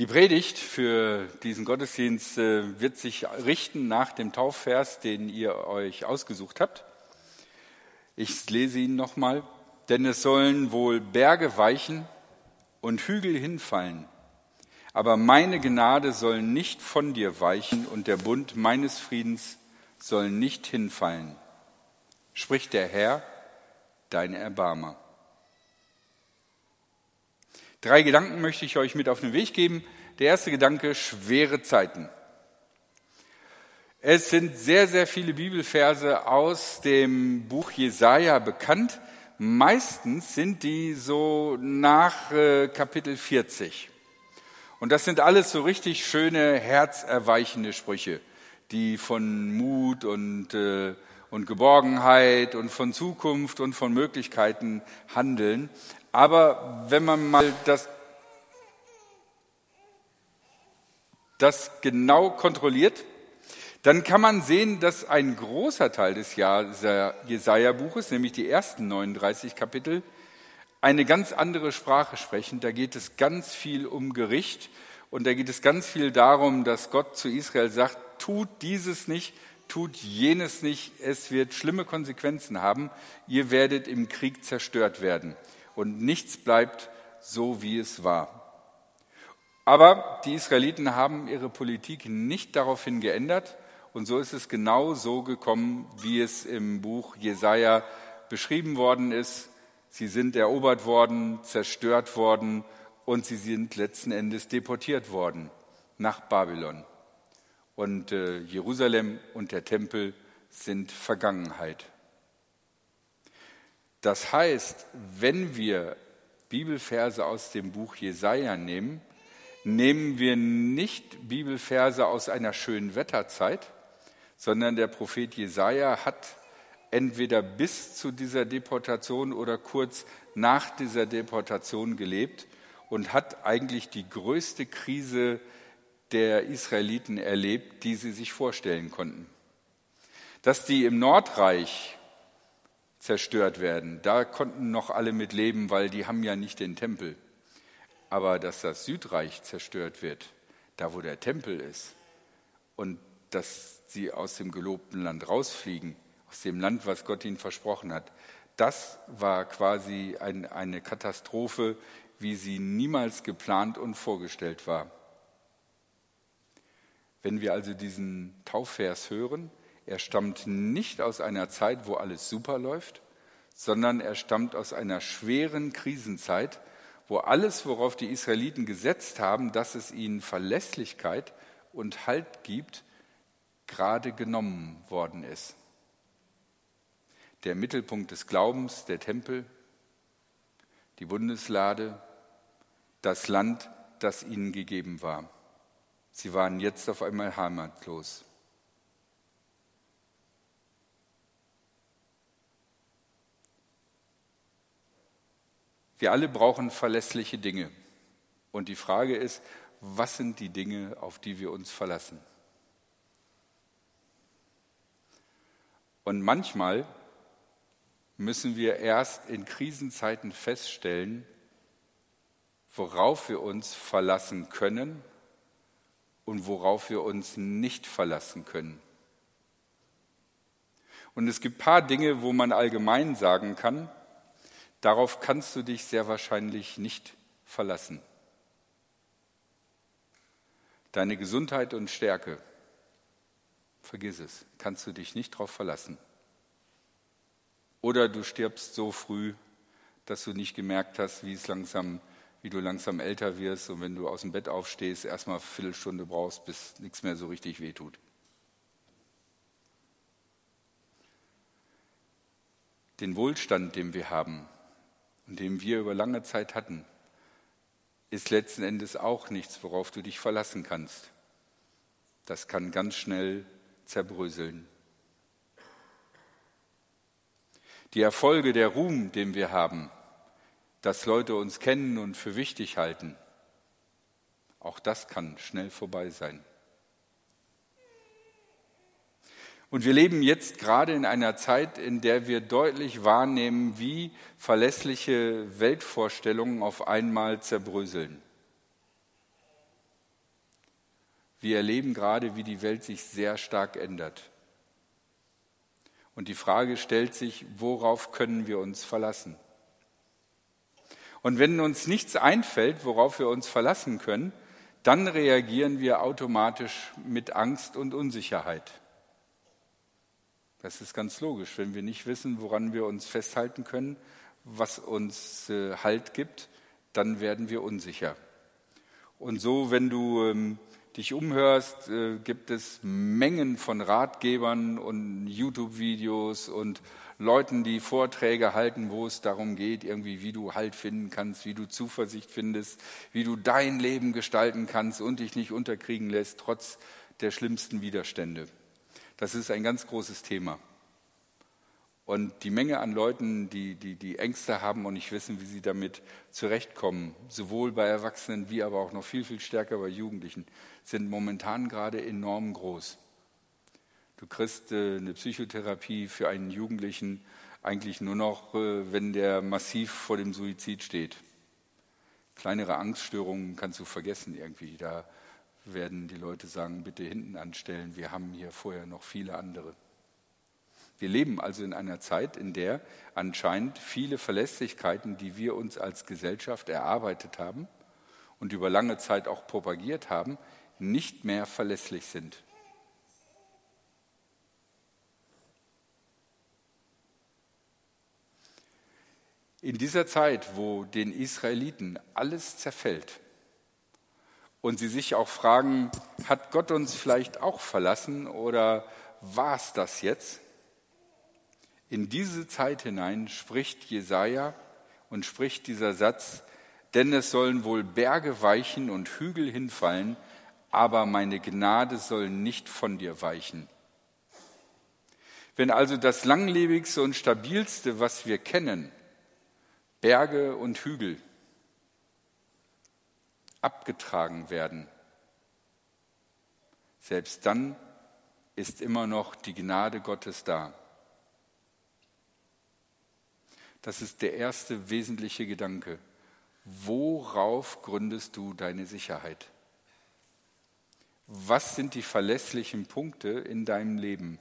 Die Predigt für diesen Gottesdienst äh, wird sich richten nach dem Taufvers, den ihr euch ausgesucht habt. Ich lese ihn nochmal. Denn es sollen wohl Berge weichen und Hügel hinfallen, aber meine Gnade soll nicht von dir weichen und der Bund meines Friedens soll nicht hinfallen, spricht der Herr, dein Erbarmer. Drei Gedanken möchte ich euch mit auf den Weg geben. Der erste Gedanke, schwere Zeiten. Es sind sehr, sehr viele Bibelverse aus dem Buch Jesaja bekannt. Meistens sind die so nach äh, Kapitel 40. Und das sind alles so richtig schöne, herzerweichende Sprüche, die von Mut und, äh, und Geborgenheit und von Zukunft und von Möglichkeiten handeln. Aber wenn man mal das, das genau kontrolliert, dann kann man sehen, dass ein großer Teil des Jesaja-Buches, nämlich die ersten 39 Kapitel, eine ganz andere Sprache sprechen. Da geht es ganz viel um Gericht und da geht es ganz viel darum, dass Gott zu Israel sagt, tut dieses nicht, tut jenes nicht, es wird schlimme Konsequenzen haben, ihr werdet im Krieg zerstört werden und nichts bleibt so, wie es war. Aber die Israeliten haben ihre Politik nicht daraufhin geändert und so ist es genau so gekommen, wie es im Buch Jesaja beschrieben worden ist. Sie sind erobert worden, zerstört worden und sie sind letzten Endes deportiert worden nach Babylon. Und äh, Jerusalem und der Tempel sind Vergangenheit. Das heißt, wenn wir Bibelverse aus dem Buch Jesaja nehmen, nehmen wir nicht Bibelverse aus einer schönen Wetterzeit, sondern der Prophet Jesaja hat entweder bis zu dieser Deportation oder kurz nach dieser Deportation gelebt und hat eigentlich die größte Krise der Israeliten erlebt, die sie sich vorstellen konnten. Dass die im Nordreich zerstört werden. Da konnten noch alle mit leben, weil die haben ja nicht den Tempel. Aber dass das Südreich zerstört wird, da wo der Tempel ist, und dass sie aus dem gelobten Land rausfliegen, aus dem Land, was Gott ihnen versprochen hat, das war quasi ein, eine Katastrophe, wie sie niemals geplant und vorgestellt war. Wenn wir also diesen Taufvers hören, er stammt nicht aus einer Zeit, wo alles super läuft, sondern er stammt aus einer schweren Krisenzeit, wo alles, worauf die Israeliten gesetzt haben, dass es ihnen Verlässlichkeit und Halt gibt, gerade genommen worden ist. Der Mittelpunkt des Glaubens, der Tempel, die Bundeslade, das Land, das ihnen gegeben war. Sie waren jetzt auf einmal heimatlos. Wir alle brauchen verlässliche Dinge. Und die Frage ist, was sind die Dinge, auf die wir uns verlassen? Und manchmal müssen wir erst in Krisenzeiten feststellen, worauf wir uns verlassen können und worauf wir uns nicht verlassen können. Und es gibt ein paar Dinge, wo man allgemein sagen kann, Darauf kannst du dich sehr wahrscheinlich nicht verlassen. Deine Gesundheit und Stärke, vergiss es, kannst du dich nicht darauf verlassen. Oder du stirbst so früh, dass du nicht gemerkt hast, wie es langsam, wie du langsam älter wirst und wenn du aus dem Bett aufstehst, erstmal eine Viertelstunde brauchst, bis nichts mehr so richtig wehtut. Den Wohlstand, den wir haben, und den wir über lange Zeit hatten, ist letzten Endes auch nichts, worauf du dich verlassen kannst. Das kann ganz schnell zerbröseln. Die Erfolge, der Ruhm, den wir haben, dass Leute uns kennen und für wichtig halten, auch das kann schnell vorbei sein. Und wir leben jetzt gerade in einer Zeit, in der wir deutlich wahrnehmen, wie verlässliche Weltvorstellungen auf einmal zerbröseln. Wir erleben gerade, wie die Welt sich sehr stark ändert. Und die Frage stellt sich, worauf können wir uns verlassen? Und wenn uns nichts einfällt, worauf wir uns verlassen können, dann reagieren wir automatisch mit Angst und Unsicherheit. Das ist ganz logisch. Wenn wir nicht wissen, woran wir uns festhalten können, was uns äh, Halt gibt, dann werden wir unsicher. Und so, wenn du ähm, dich umhörst, äh, gibt es Mengen von Ratgebern und YouTube-Videos und Leuten, die Vorträge halten, wo es darum geht, irgendwie, wie du Halt finden kannst, wie du Zuversicht findest, wie du dein Leben gestalten kannst und dich nicht unterkriegen lässt, trotz der schlimmsten Widerstände. Das ist ein ganz großes Thema. Und die Menge an Leuten, die, die, die Ängste haben und nicht wissen, wie sie damit zurechtkommen, sowohl bei Erwachsenen wie aber auch noch viel, viel stärker bei Jugendlichen, sind momentan gerade enorm groß. Du kriegst äh, eine Psychotherapie für einen Jugendlichen eigentlich nur noch, äh, wenn der massiv vor dem Suizid steht. Kleinere Angststörungen kannst du vergessen irgendwie. Da werden die Leute sagen, bitte hinten anstellen, wir haben hier vorher noch viele andere. Wir leben also in einer Zeit, in der anscheinend viele Verlässlichkeiten, die wir uns als Gesellschaft erarbeitet haben und über lange Zeit auch propagiert haben, nicht mehr verlässlich sind. In dieser Zeit, wo den Israeliten alles zerfällt und sie sich auch fragen, hat Gott uns vielleicht auch verlassen oder war es das jetzt? In diese Zeit hinein spricht Jesaja und spricht dieser Satz, denn es sollen wohl Berge weichen und Hügel hinfallen, aber meine Gnade soll nicht von dir weichen. Wenn also das langlebigste und stabilste, was wir kennen, Berge und Hügel abgetragen werden. Selbst dann ist immer noch die Gnade Gottes da. Das ist der erste wesentliche Gedanke. Worauf gründest du deine Sicherheit? Was sind die verlässlichen Punkte in deinem Leben?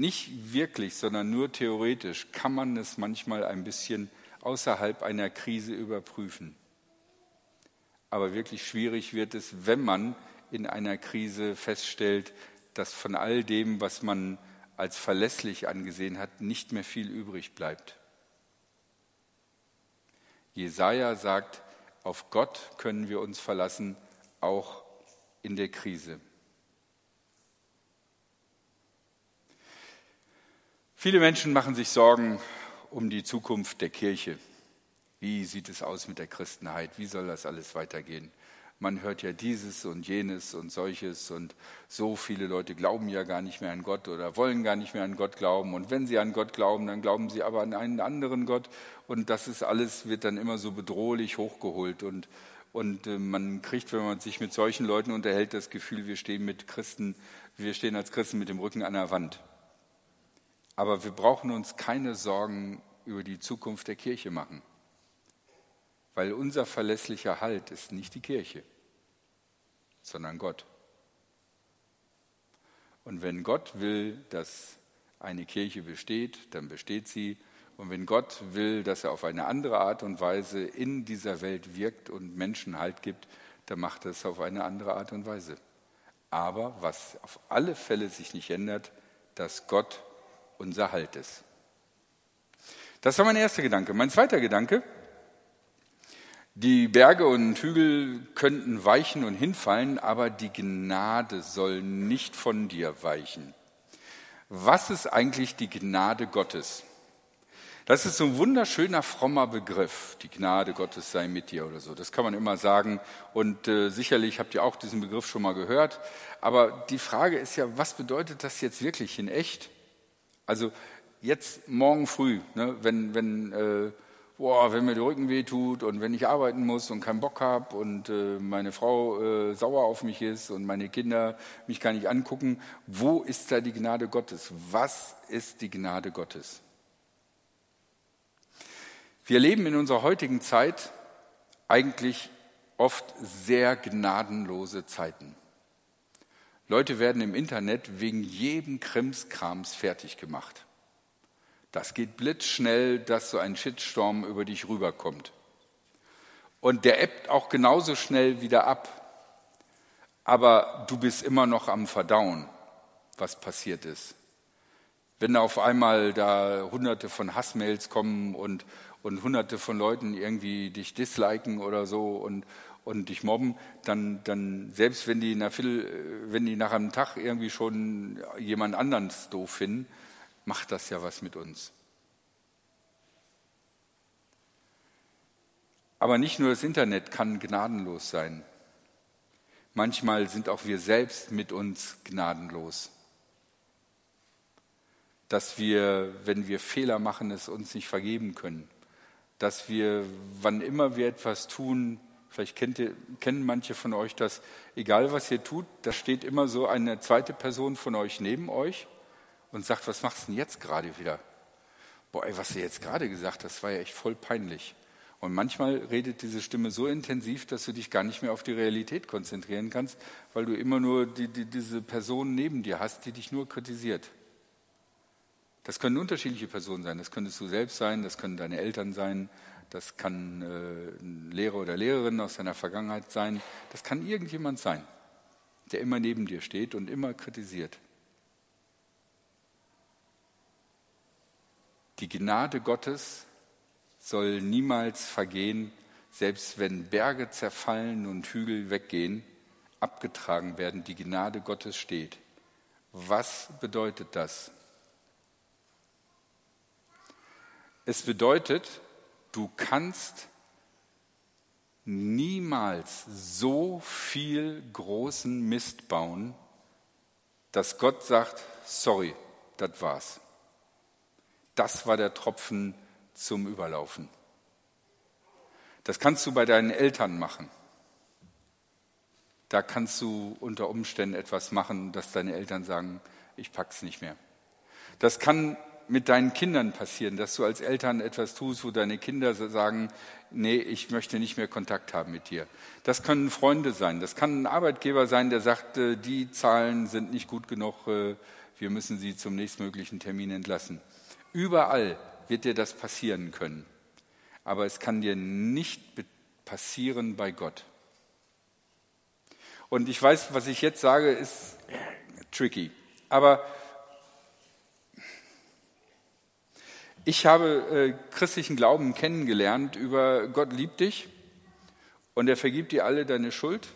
Nicht wirklich, sondern nur theoretisch kann man es manchmal ein bisschen außerhalb einer Krise überprüfen. Aber wirklich schwierig wird es, wenn man in einer Krise feststellt, dass von all dem, was man als verlässlich angesehen hat, nicht mehr viel übrig bleibt. Jesaja sagt, auf Gott können wir uns verlassen, auch in der Krise. Viele Menschen machen sich Sorgen um die Zukunft der Kirche. Wie sieht es aus mit der Christenheit? Wie soll das alles weitergehen? Man hört ja dieses und jenes und solches und so viele Leute glauben ja gar nicht mehr an Gott oder wollen gar nicht mehr an Gott glauben. Und wenn sie an Gott glauben, dann glauben sie aber an einen anderen Gott. Und das ist alles, wird dann immer so bedrohlich hochgeholt. Und, und äh, man kriegt, wenn man sich mit solchen Leuten unterhält, das Gefühl, wir stehen mit Christen, wir stehen als Christen mit dem Rücken an der Wand. Aber wir brauchen uns keine Sorgen über die Zukunft der Kirche machen, weil unser verlässlicher Halt ist nicht die Kirche, sondern Gott. Und wenn Gott will, dass eine Kirche besteht, dann besteht sie. Und wenn Gott will, dass er auf eine andere Art und Weise in dieser Welt wirkt und Menschen Halt gibt, dann macht er es auf eine andere Art und Weise. Aber was auf alle Fälle sich nicht ändert, dass Gott unser Halt ist. Das war mein erster Gedanke. Mein zweiter Gedanke, die Berge und Hügel könnten weichen und hinfallen, aber die Gnade soll nicht von dir weichen. Was ist eigentlich die Gnade Gottes? Das ist so ein wunderschöner, frommer Begriff. Die Gnade Gottes sei mit dir oder so. Das kann man immer sagen. Und äh, sicherlich habt ihr auch diesen Begriff schon mal gehört. Aber die Frage ist ja, was bedeutet das jetzt wirklich in echt? Also jetzt morgen früh, ne, wenn, wenn, äh, boah, wenn mir der Rücken weh tut und wenn ich arbeiten muss und keinen Bock habe und äh, meine Frau äh, sauer auf mich ist und meine Kinder mich gar nicht angucken, wo ist da die Gnade Gottes? Was ist die Gnade Gottes? Wir leben in unserer heutigen Zeit eigentlich oft sehr gnadenlose Zeiten. Leute werden im Internet wegen jedem Krimskrams fertig gemacht. Das geht blitzschnell, dass so ein Shitstorm über dich rüberkommt. Und der ebbt auch genauso schnell wieder ab. Aber du bist immer noch am Verdauen, was passiert ist. Wenn auf einmal da hunderte von Hassmails kommen und, und hunderte von Leuten irgendwie dich disliken oder so und, und dich mobben, dann, dann selbst wenn die, nach wenn die nach einem Tag irgendwie schon jemand anderen doof finden, macht das ja was mit uns. Aber nicht nur das Internet kann gnadenlos sein. Manchmal sind auch wir selbst mit uns gnadenlos. Dass wir, wenn wir Fehler machen, es uns nicht vergeben können. Dass wir, wann immer wir etwas tun, vielleicht kennt ihr, kennen manche von euch das, egal was ihr tut, da steht immer so eine zweite Person von euch neben euch und sagt, was machst du denn jetzt gerade wieder? Boah, ey, was du jetzt gerade gesagt hast, war ja echt voll peinlich. Und manchmal redet diese Stimme so intensiv, dass du dich gar nicht mehr auf die Realität konzentrieren kannst, weil du immer nur die, die, diese Person neben dir hast, die dich nur kritisiert. Das können unterschiedliche Personen sein. Das könntest du selbst sein, das können deine Eltern sein, das kann äh, ein Lehrer oder Lehrerin aus deiner Vergangenheit sein. Das kann irgendjemand sein, der immer neben dir steht und immer kritisiert. Die Gnade Gottes soll niemals vergehen, selbst wenn Berge zerfallen und Hügel weggehen, abgetragen werden, die Gnade Gottes steht. Was bedeutet das? Es bedeutet, du kannst niemals so viel großen Mist bauen, dass Gott sagt, sorry, das war's. Das war der Tropfen zum Überlaufen. Das kannst du bei deinen Eltern machen. Da kannst du unter Umständen etwas machen, dass deine Eltern sagen, ich pack's nicht mehr. Das kann mit deinen Kindern passieren, dass du als Eltern etwas tust, wo deine Kinder sagen, nee, ich möchte nicht mehr Kontakt haben mit dir. Das können Freunde sein, das kann ein Arbeitgeber sein, der sagt, äh, die Zahlen sind nicht gut genug, äh, wir müssen sie zum nächstmöglichen Termin entlassen. Überall wird dir das passieren können. Aber es kann dir nicht passieren bei Gott. Und ich weiß, was ich jetzt sage, ist tricky. Aber ich habe äh, christlichen Glauben kennengelernt über Gott liebt dich und er vergibt dir alle deine Schuld.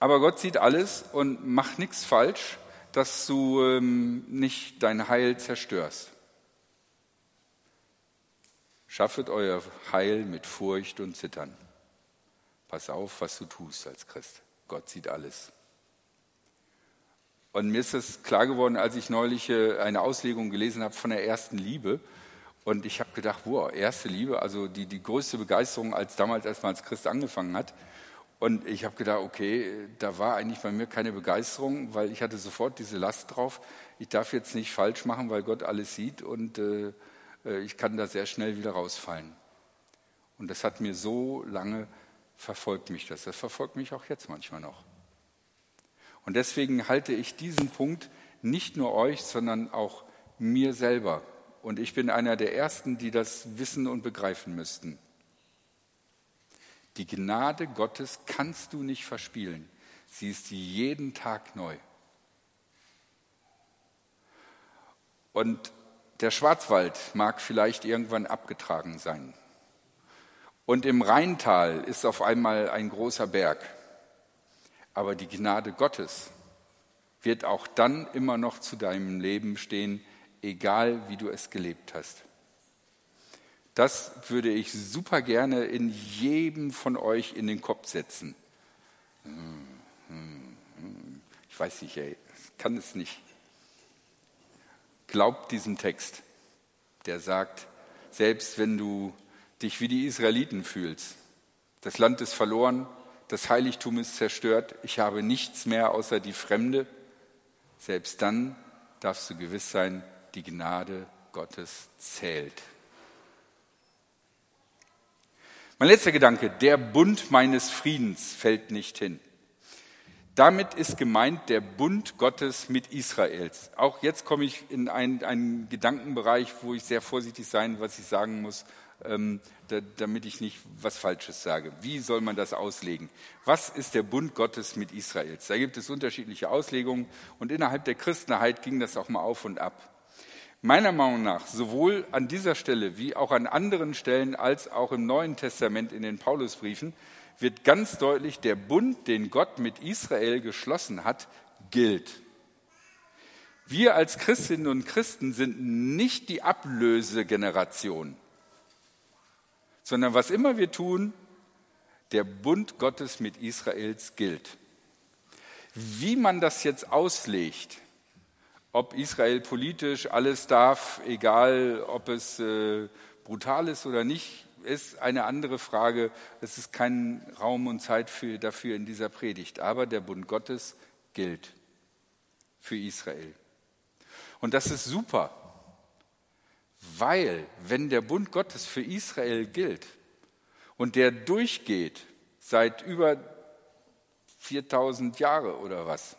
Aber Gott sieht alles und macht nichts falsch, dass du ähm, nicht dein Heil zerstörst. Schaffet euer Heil mit Furcht und Zittern. Pass auf, was du tust als Christ. Gott sieht alles. Und mir ist es klar geworden, als ich neulich äh, eine Auslegung gelesen habe von der ersten Liebe. Und ich habe gedacht, wow, erste Liebe, also die, die größte Begeisterung, als damals, als man als Christ angefangen hat. Und ich habe gedacht, okay, da war eigentlich bei mir keine Begeisterung, weil ich hatte sofort diese Last drauf. Ich darf jetzt nicht falsch machen, weil Gott alles sieht und äh, äh, ich kann da sehr schnell wieder rausfallen. Und das hat mir so lange verfolgt mich das. Das verfolgt mich auch jetzt manchmal noch. Und deswegen halte ich diesen Punkt nicht nur euch, sondern auch mir selber. Und ich bin einer der Ersten, die das wissen und begreifen müssten. Die Gnade Gottes kannst du nicht verspielen. Sie ist jeden Tag neu. Und der Schwarzwald mag vielleicht irgendwann abgetragen sein. Und im Rheintal ist auf einmal ein großer Berg. Aber die Gnade Gottes wird auch dann immer noch zu deinem Leben stehen, egal wie du es gelebt hast. Das würde ich super gerne in jedem von euch in den Kopf setzen. Ich weiß nicht, ey, kann es nicht. Glaubt diesem Text, der sagt, selbst wenn du dich wie die Israeliten fühlst, das Land ist verloren, das Heiligtum ist zerstört, ich habe nichts mehr außer die Fremde, selbst dann darfst du gewiss sein, die Gnade Gottes zählt. Mein letzter Gedanke, der Bund meines Friedens fällt nicht hin. Damit ist gemeint der Bund Gottes mit Israels. Auch jetzt komme ich in einen, einen Gedankenbereich, wo ich sehr vorsichtig sein, was ich sagen muss, ähm, da, damit ich nicht was Falsches sage. Wie soll man das auslegen? Was ist der Bund Gottes mit Israels? Da gibt es unterschiedliche Auslegungen und innerhalb der Christenheit ging das auch mal auf und ab. Meiner Meinung nach, sowohl an dieser Stelle wie auch an anderen Stellen als auch im Neuen Testament in den Paulusbriefen, wird ganz deutlich, der Bund, den Gott mit Israel geschlossen hat, gilt. Wir als Christinnen und Christen sind nicht die Ablösegeneration, sondern was immer wir tun, der Bund Gottes mit Israels gilt. Wie man das jetzt auslegt, ob Israel politisch alles darf, egal ob es äh, brutal ist oder nicht, ist eine andere Frage. Es ist kein Raum und Zeit für, dafür in dieser Predigt. Aber der Bund Gottes gilt für Israel. Und das ist super, weil wenn der Bund Gottes für Israel gilt und der durchgeht seit über 4000 Jahre oder was,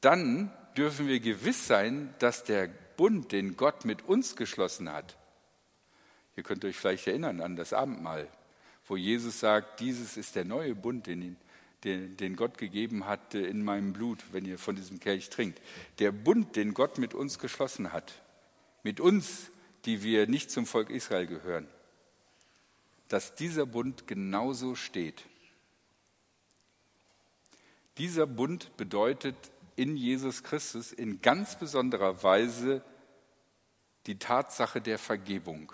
dann dürfen wir gewiss sein, dass der Bund, den Gott mit uns geschlossen hat, Ihr könnt euch vielleicht erinnern an das Abendmahl, wo Jesus sagt, dieses ist der neue Bund, den, den, den Gott gegeben hat in meinem Blut, wenn ihr von diesem Kelch trinkt. Der Bund, den Gott mit uns geschlossen hat, mit uns, die wir nicht zum Volk Israel gehören, dass dieser Bund genauso steht. Dieser Bund bedeutet in Jesus Christus in ganz besonderer Weise die Tatsache der Vergebung.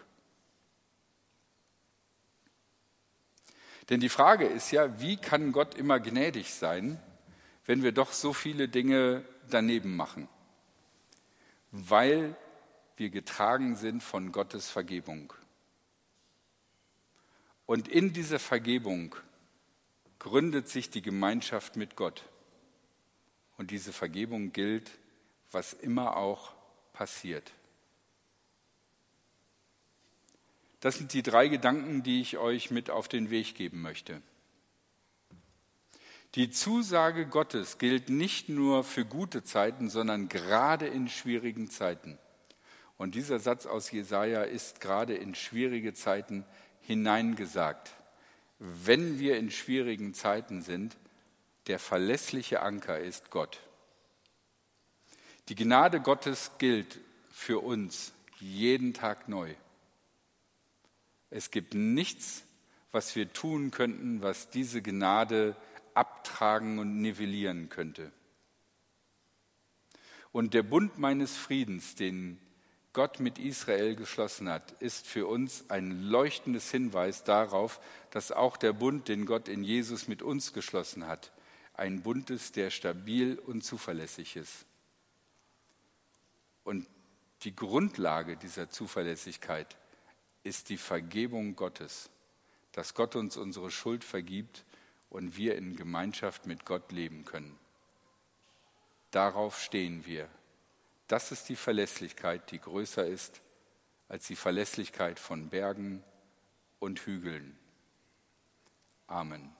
Denn die Frage ist ja, wie kann Gott immer gnädig sein, wenn wir doch so viele Dinge daneben machen? Weil wir getragen sind von Gottes Vergebung. Und in dieser Vergebung gründet sich die Gemeinschaft mit Gott. Und diese Vergebung gilt, was immer auch passiert. Das sind die drei Gedanken, die ich euch mit auf den Weg geben möchte. Die Zusage Gottes gilt nicht nur für gute Zeiten, sondern gerade in schwierigen Zeiten. Und dieser Satz aus Jesaja ist gerade in schwierige Zeiten hineingesagt. Wenn wir in schwierigen Zeiten sind, der verlässliche Anker ist Gott. Die Gnade Gottes gilt für uns jeden Tag neu. Es gibt nichts, was wir tun könnten, was diese Gnade abtragen und nivellieren könnte. Und der Bund meines Friedens, den Gott mit Israel geschlossen hat, ist für uns ein leuchtendes Hinweis darauf, dass auch der Bund, den Gott in Jesus mit uns geschlossen hat, ein Bund ist, der stabil und zuverlässig ist. Und die Grundlage dieser Zuverlässigkeit ist die Vergebung Gottes, dass Gott uns unsere Schuld vergibt und wir in Gemeinschaft mit Gott leben können. Darauf stehen wir. Das ist die Verlässlichkeit, die größer ist als die Verlässlichkeit von Bergen und Hügeln. Amen.